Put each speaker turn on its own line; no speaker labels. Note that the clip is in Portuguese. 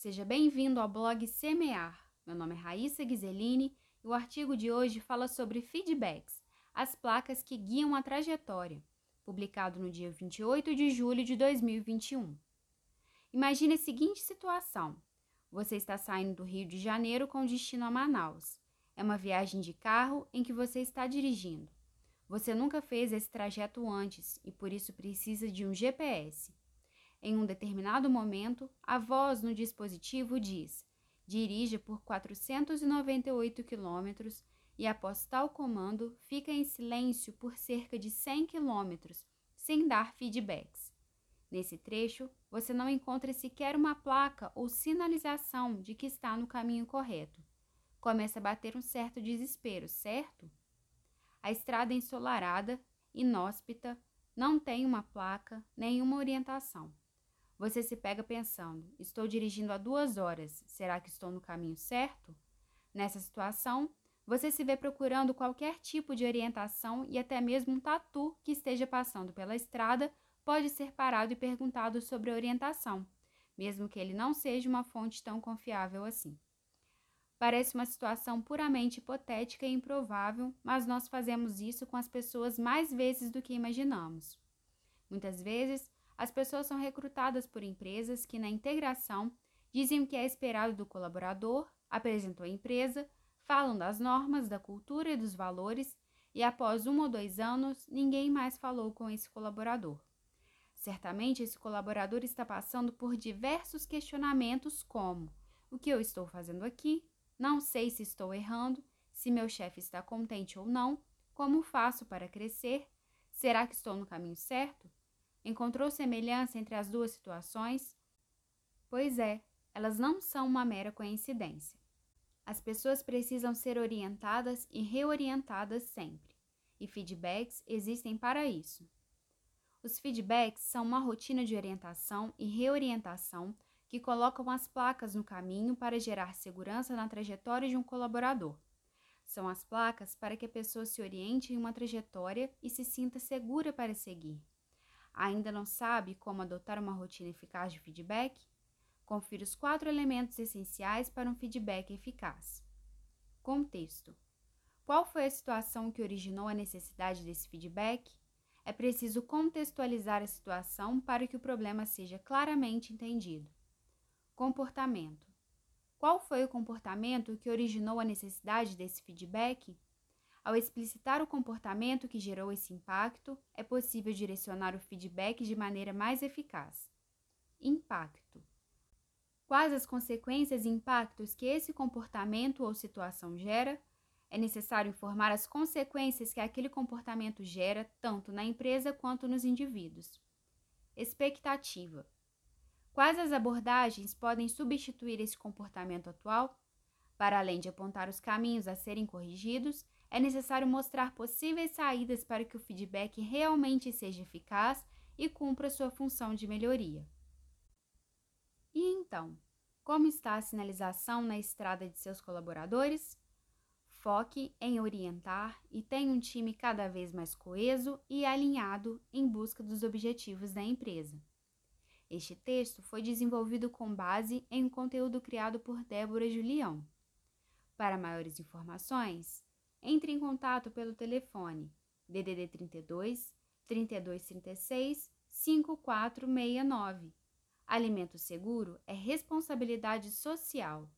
Seja bem-vindo ao blog Semear. Meu nome é Raíssa Ghiseline e o artigo de hoje fala sobre feedbacks, as placas que guiam a trajetória, publicado no dia 28 de julho de 2021. Imagine a seguinte situação: você está saindo do Rio de Janeiro com destino a Manaus. É uma viagem de carro em que você está dirigindo. Você nunca fez esse trajeto antes e por isso precisa de um GPS. Em um determinado momento, a voz no dispositivo diz: dirija por 498 km e, após tal comando, fica em silêncio por cerca de 100 km, sem dar feedbacks. Nesse trecho, você não encontra sequer uma placa ou sinalização de que está no caminho correto. Começa a bater um certo desespero, certo? A estrada ensolarada, inóspita, não tem uma placa, nenhuma orientação. Você se pega pensando: estou dirigindo há duas horas, será que estou no caminho certo? Nessa situação, você se vê procurando qualquer tipo de orientação e até mesmo um tatu que esteja passando pela estrada pode ser parado e perguntado sobre orientação, mesmo que ele não seja uma fonte tão confiável assim. Parece uma situação puramente hipotética e improvável, mas nós fazemos isso com as pessoas mais vezes do que imaginamos. Muitas vezes, as pessoas são recrutadas por empresas que, na integração, dizem o que é esperado do colaborador, apresentam a empresa, falam das normas, da cultura e dos valores, e após um ou dois anos, ninguém mais falou com esse colaborador. Certamente esse colaborador está passando por diversos questionamentos, como: o que eu estou fazendo aqui? Não sei se estou errando, se meu chefe está contente ou não, como faço para crescer? Será que estou no caminho certo? Encontrou semelhança entre as duas situações? Pois é, elas não são uma mera coincidência. As pessoas precisam ser orientadas e reorientadas sempre, e feedbacks existem para isso. Os feedbacks são uma rotina de orientação e reorientação que colocam as placas no caminho para gerar segurança na trajetória de um colaborador. São as placas para que a pessoa se oriente em uma trajetória e se sinta segura para seguir. Ainda não sabe como adotar uma rotina eficaz de feedback? Confira os quatro elementos essenciais para um feedback eficaz. Contexto: Qual foi a situação que originou a necessidade desse feedback? É preciso contextualizar a situação para que o problema seja claramente entendido. Comportamento: Qual foi o comportamento que originou a necessidade desse feedback? Ao explicitar o comportamento que gerou esse impacto, é possível direcionar o feedback de maneira mais eficaz. Impacto: Quais as consequências e impactos que esse comportamento ou situação gera? É necessário informar as consequências que aquele comportamento gera, tanto na empresa quanto nos indivíduos. Expectativa: Quais as abordagens podem substituir esse comportamento atual? Para além de apontar os caminhos a serem corrigidos, é necessário mostrar possíveis saídas para que o feedback realmente seja eficaz e cumpra sua função de melhoria. E então, como está a sinalização na estrada de seus colaboradores? Foque em orientar e tenha um time cada vez mais coeso e alinhado em busca dos objetivos da empresa. Este texto foi desenvolvido com base em um conteúdo criado por Débora Julião. Para maiores informações, entre em contato pelo telefone DDD 32 3236 5469. Alimento seguro é responsabilidade social.